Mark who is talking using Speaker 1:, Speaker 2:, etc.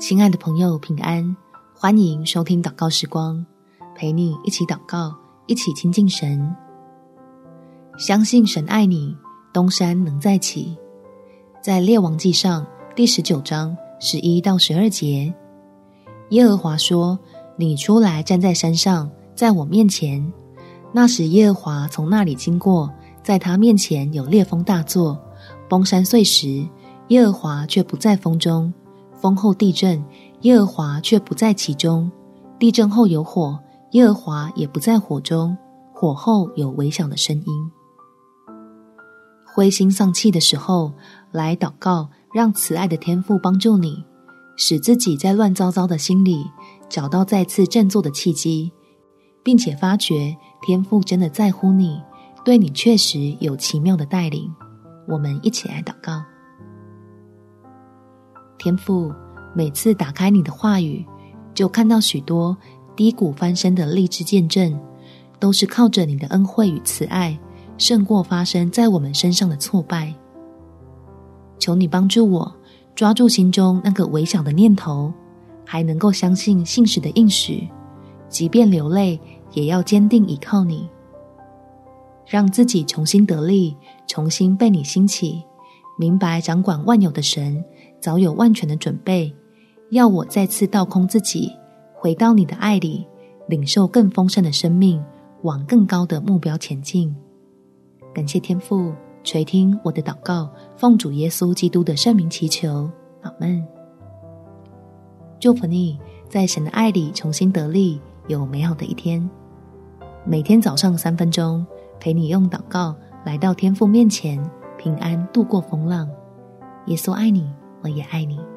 Speaker 1: 亲爱的朋友，平安！欢迎收听祷告时光，陪你一起祷告，一起亲近神。相信神爱你，东山能再起。在列王记上第十九章十一到十二节，耶和华说：“你出来站在山上，在我面前。”那时耶和华从那里经过，在他面前有烈风大作，崩山碎石。耶和华却不在风中，风后地震，耶和华却不在其中；地震后有火，耶和华也不在火中，火后有微小的声音。灰心丧气的时候，来祷告，让慈爱的天父帮助你，使自己在乱糟糟的心里找到再次振作的契机，并且发觉天父真的在乎你，对你确实有奇妙的带领。我们一起来祷告。天父，每次打开你的话语，就看到许多低谷翻身的励志见证，都是靠着你的恩惠与慈爱，胜过发生在我们身上的挫败。求你帮助我，抓住心中那个微小的念头，还能够相信信使的应许，即便流泪，也要坚定依靠你，让自己重新得力，重新被你兴起，明白掌管万有的神。早有万全的准备，要我再次倒空自己，回到你的爱里，领受更丰盛的生命，往更高的目标前进。感谢天父垂听我的祷告，奉主耶稣基督的圣名祈求，阿门。祝福你在神的爱里重新得力，有美好的一天。每天早上三分钟，陪你用祷告来到天父面前，平安度过风浪。耶稣爱你。我也爱你。